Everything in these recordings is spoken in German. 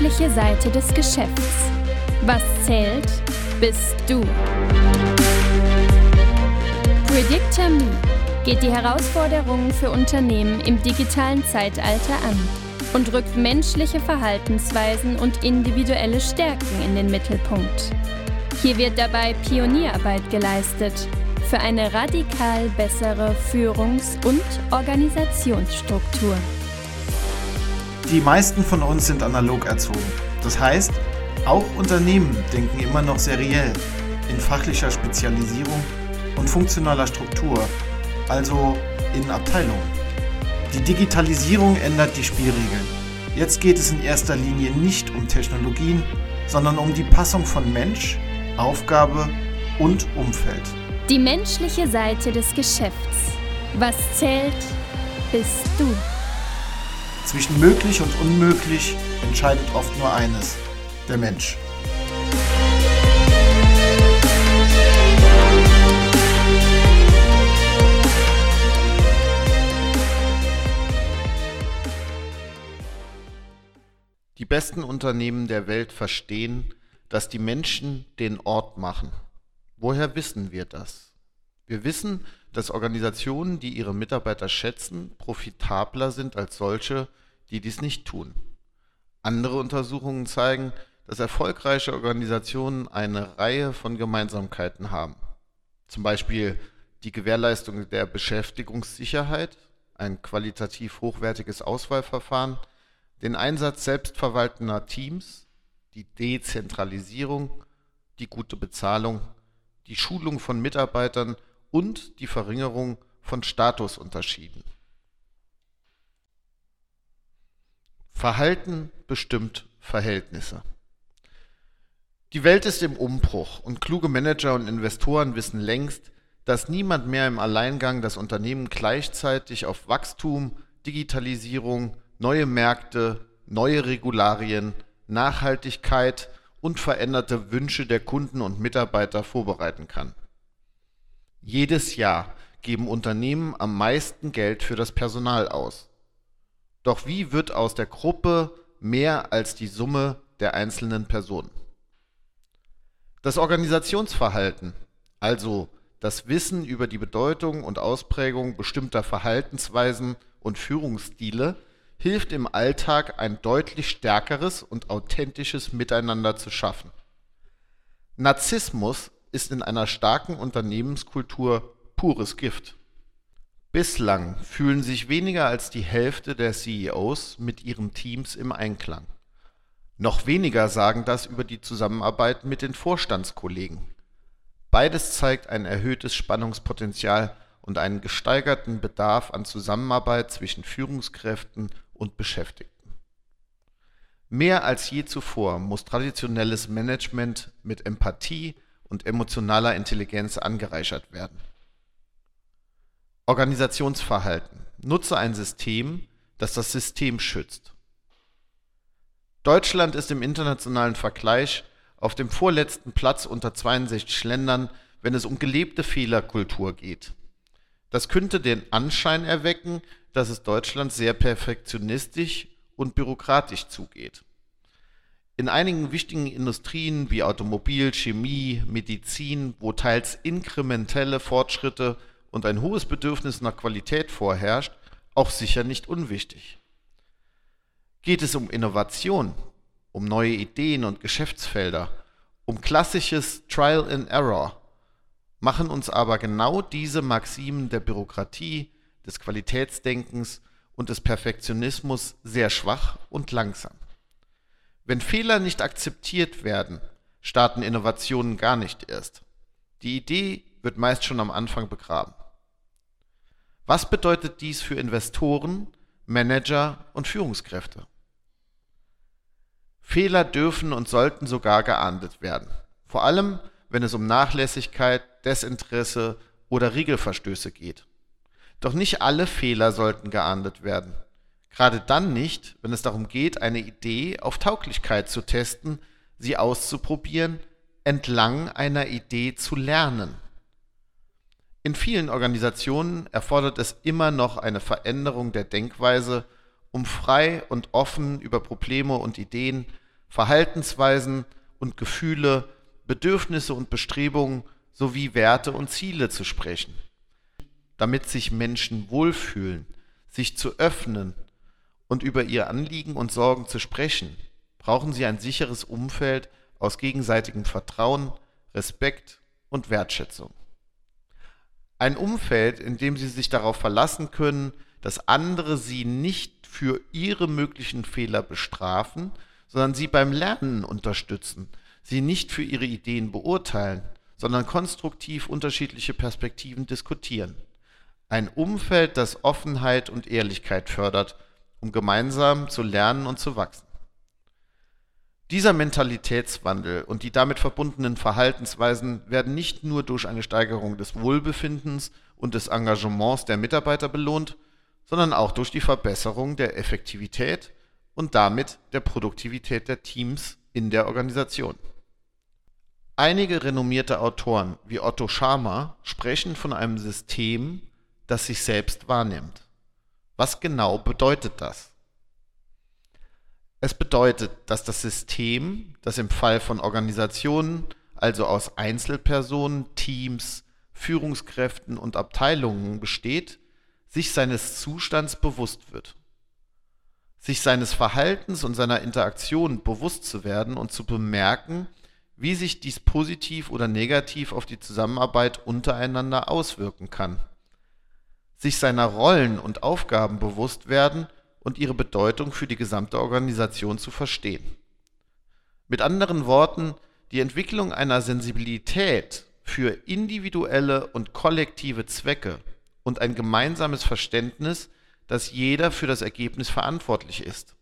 menschliche Seite des Geschäfts. Was zählt, bist du. Predictor geht die Herausforderungen für Unternehmen im digitalen Zeitalter an und rückt menschliche Verhaltensweisen und individuelle Stärken in den Mittelpunkt. Hier wird dabei Pionierarbeit geleistet für eine radikal bessere Führungs- und Organisationsstruktur. Die meisten von uns sind analog erzogen. Das heißt, auch Unternehmen denken immer noch seriell, in fachlicher Spezialisierung und funktionaler Struktur, also in Abteilungen. Die Digitalisierung ändert die Spielregeln. Jetzt geht es in erster Linie nicht um Technologien, sondern um die Passung von Mensch, Aufgabe und Umfeld. Die menschliche Seite des Geschäfts. Was zählt, bist du. Zwischen möglich und unmöglich entscheidet oft nur eines, der Mensch. Die besten Unternehmen der Welt verstehen, dass die Menschen den Ort machen. Woher wissen wir das? Wir wissen, dass Organisationen, die ihre Mitarbeiter schätzen, profitabler sind als solche, die dies nicht tun. Andere Untersuchungen zeigen, dass erfolgreiche Organisationen eine Reihe von Gemeinsamkeiten haben. Zum Beispiel die Gewährleistung der Beschäftigungssicherheit, ein qualitativ hochwertiges Auswahlverfahren, den Einsatz selbstverwaltender Teams, die Dezentralisierung, die gute Bezahlung die Schulung von Mitarbeitern und die Verringerung von Statusunterschieden. Verhalten bestimmt Verhältnisse. Die Welt ist im Umbruch und kluge Manager und Investoren wissen längst, dass niemand mehr im Alleingang das Unternehmen gleichzeitig auf Wachstum, Digitalisierung, neue Märkte, neue Regularien, Nachhaltigkeit und veränderte Wünsche der Kunden und Mitarbeiter vorbereiten kann. Jedes Jahr geben Unternehmen am meisten Geld für das Personal aus. Doch wie wird aus der Gruppe mehr als die Summe der einzelnen Personen? Das Organisationsverhalten, also das Wissen über die Bedeutung und Ausprägung bestimmter Verhaltensweisen und Führungsstile, hilft im Alltag ein deutlich stärkeres und authentisches Miteinander zu schaffen. Narzissmus ist in einer starken Unternehmenskultur pures Gift. Bislang fühlen sich weniger als die Hälfte der CEOs mit ihren Teams im Einklang. Noch weniger sagen das über die Zusammenarbeit mit den Vorstandskollegen. Beides zeigt ein erhöhtes Spannungspotenzial und einen gesteigerten Bedarf an Zusammenarbeit zwischen Führungskräften und Beschäftigten. Mehr als je zuvor muss traditionelles Management mit Empathie und emotionaler Intelligenz angereichert werden. Organisationsverhalten. Nutze ein System, das das System schützt. Deutschland ist im internationalen Vergleich auf dem vorletzten Platz unter 62 Ländern, wenn es um gelebte Fehlerkultur geht. Das könnte den Anschein erwecken, dass es Deutschland sehr perfektionistisch und bürokratisch zugeht. In einigen wichtigen Industrien wie Automobil, Chemie, Medizin, wo teils inkrementelle Fortschritte und ein hohes Bedürfnis nach Qualität vorherrscht, auch sicher nicht unwichtig. Geht es um Innovation, um neue Ideen und Geschäftsfelder, um klassisches Trial and Error, machen uns aber genau diese Maximen der Bürokratie, des Qualitätsdenkens und des Perfektionismus sehr schwach und langsam. Wenn Fehler nicht akzeptiert werden, starten Innovationen gar nicht erst. Die Idee wird meist schon am Anfang begraben. Was bedeutet dies für Investoren, Manager und Führungskräfte? Fehler dürfen und sollten sogar geahndet werden. Vor allem, wenn es um Nachlässigkeit, Desinteresse oder Regelverstöße geht. Doch nicht alle Fehler sollten geahndet werden. Gerade dann nicht, wenn es darum geht, eine Idee auf Tauglichkeit zu testen, sie auszuprobieren, entlang einer Idee zu lernen. In vielen Organisationen erfordert es immer noch eine Veränderung der Denkweise, um frei und offen über Probleme und Ideen, Verhaltensweisen und Gefühle, Bedürfnisse und Bestrebungen sowie Werte und Ziele zu sprechen. Damit sich Menschen wohlfühlen, sich zu öffnen und über ihr Anliegen und Sorgen zu sprechen, brauchen sie ein sicheres Umfeld aus gegenseitigem Vertrauen, Respekt und Wertschätzung. Ein Umfeld, in dem sie sich darauf verlassen können, dass andere sie nicht für ihre möglichen Fehler bestrafen, sondern sie beim Lernen unterstützen, sie nicht für ihre Ideen beurteilen, sondern konstruktiv unterschiedliche Perspektiven diskutieren. Ein Umfeld, das Offenheit und Ehrlichkeit fördert, um gemeinsam zu lernen und zu wachsen. Dieser Mentalitätswandel und die damit verbundenen Verhaltensweisen werden nicht nur durch eine Steigerung des Wohlbefindens und des Engagements der Mitarbeiter belohnt, sondern auch durch die Verbesserung der Effektivität und damit der Produktivität der Teams in der Organisation. Einige renommierte Autoren wie Otto Scharmer sprechen von einem System, das sich selbst wahrnimmt. Was genau bedeutet das? Es bedeutet, dass das System, das im Fall von Organisationen, also aus Einzelpersonen, Teams, Führungskräften und Abteilungen besteht, sich seines Zustands bewusst wird. Sich seines Verhaltens und seiner Interaktion bewusst zu werden und zu bemerken, wie sich dies positiv oder negativ auf die Zusammenarbeit untereinander auswirken kann. Sich seiner Rollen und Aufgaben bewusst werden und ihre Bedeutung für die gesamte Organisation zu verstehen. Mit anderen Worten, die Entwicklung einer Sensibilität für individuelle und kollektive Zwecke und ein gemeinsames Verständnis, dass jeder für das Ergebnis verantwortlich ist,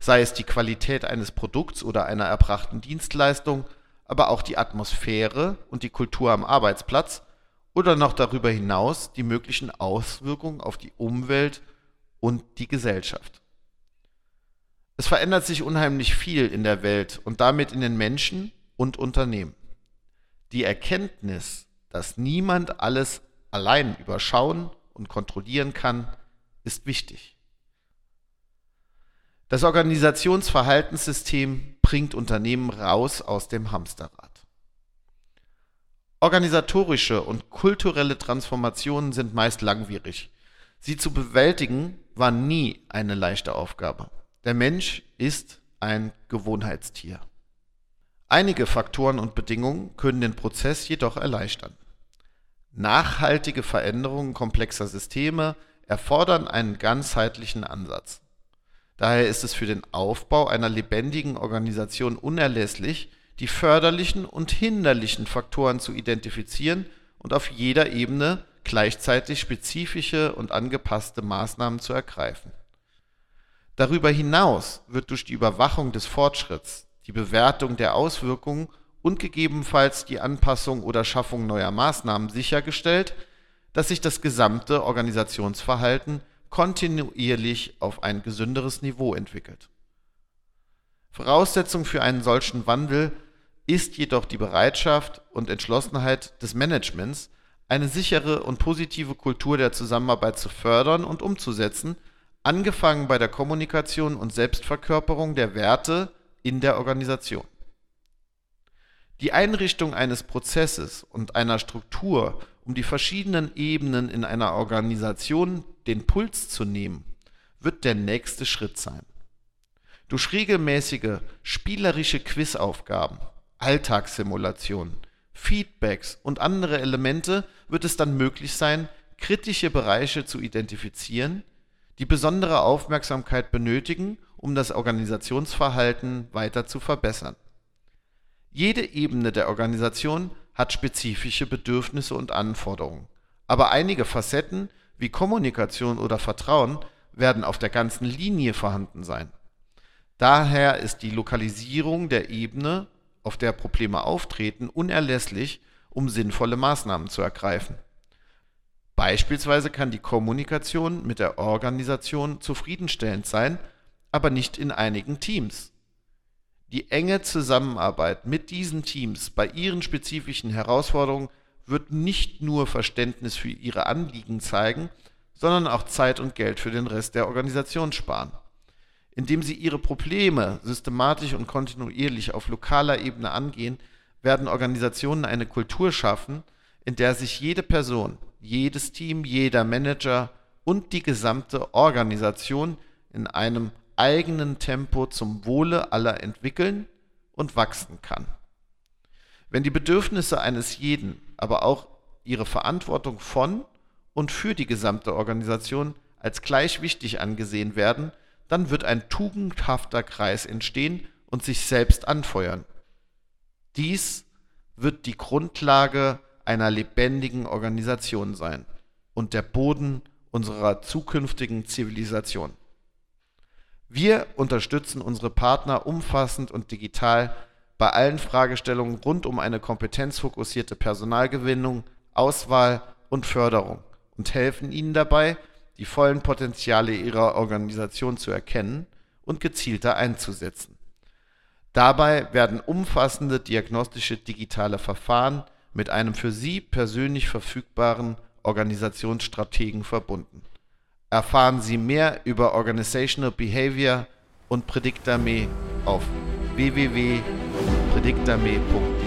sei es die Qualität eines Produkts oder einer erbrachten Dienstleistung, aber auch die Atmosphäre und die Kultur am Arbeitsplatz oder noch darüber hinaus die möglichen Auswirkungen auf die Umwelt und die Gesellschaft. Es verändert sich unheimlich viel in der Welt und damit in den Menschen und Unternehmen. Die Erkenntnis, dass niemand alles allein überschauen und kontrollieren kann, ist wichtig. Das Organisationsverhaltenssystem bringt Unternehmen raus aus dem Hamsterrad. Organisatorische und kulturelle Transformationen sind meist langwierig. Sie zu bewältigen war nie eine leichte Aufgabe. Der Mensch ist ein Gewohnheitstier. Einige Faktoren und Bedingungen können den Prozess jedoch erleichtern. Nachhaltige Veränderungen komplexer Systeme erfordern einen ganzheitlichen Ansatz. Daher ist es für den Aufbau einer lebendigen Organisation unerlässlich, die förderlichen und hinderlichen Faktoren zu identifizieren und auf jeder Ebene gleichzeitig spezifische und angepasste Maßnahmen zu ergreifen. Darüber hinaus wird durch die Überwachung des Fortschritts, die Bewertung der Auswirkungen und gegebenenfalls die Anpassung oder Schaffung neuer Maßnahmen sichergestellt, dass sich das gesamte Organisationsverhalten kontinuierlich auf ein gesünderes Niveau entwickelt. Voraussetzung für einen solchen Wandel ist jedoch die Bereitschaft und Entschlossenheit des Managements, eine sichere und positive Kultur der Zusammenarbeit zu fördern und umzusetzen, angefangen bei der Kommunikation und Selbstverkörperung der Werte in der Organisation. Die Einrichtung eines Prozesses und einer Struktur, um die verschiedenen Ebenen in einer Organisation den Puls zu nehmen, wird der nächste Schritt sein. Durch regelmäßige spielerische Quizaufgaben, Alltagssimulationen, Feedbacks und andere Elemente wird es dann möglich sein, kritische Bereiche zu identifizieren, die besondere Aufmerksamkeit benötigen, um das Organisationsverhalten weiter zu verbessern. Jede Ebene der Organisation hat spezifische Bedürfnisse und Anforderungen, aber einige Facetten wie Kommunikation oder Vertrauen werden auf der ganzen Linie vorhanden sein. Daher ist die Lokalisierung der Ebene auf der Probleme auftreten, unerlässlich, um sinnvolle Maßnahmen zu ergreifen. Beispielsweise kann die Kommunikation mit der Organisation zufriedenstellend sein, aber nicht in einigen Teams. Die enge Zusammenarbeit mit diesen Teams bei ihren spezifischen Herausforderungen wird nicht nur Verständnis für ihre Anliegen zeigen, sondern auch Zeit und Geld für den Rest der Organisation sparen. Indem sie ihre Probleme systematisch und kontinuierlich auf lokaler Ebene angehen, werden Organisationen eine Kultur schaffen, in der sich jede Person, jedes Team, jeder Manager und die gesamte Organisation in einem eigenen Tempo zum Wohle aller entwickeln und wachsen kann. Wenn die Bedürfnisse eines jeden, aber auch ihre Verantwortung von und für die gesamte Organisation als gleich wichtig angesehen werden, dann wird ein tugendhafter Kreis entstehen und sich selbst anfeuern. Dies wird die Grundlage einer lebendigen Organisation sein und der Boden unserer zukünftigen Zivilisation. Wir unterstützen unsere Partner umfassend und digital bei allen Fragestellungen rund um eine kompetenzfokussierte Personalgewinnung, Auswahl und Förderung und helfen ihnen dabei, die vollen Potenziale ihrer Organisation zu erkennen und gezielter einzusetzen. Dabei werden umfassende diagnostische digitale Verfahren mit einem für Sie persönlich verfügbaren Organisationsstrategen verbunden. Erfahren Sie mehr über Organizational Behavior und Predictame auf www.predictame.de.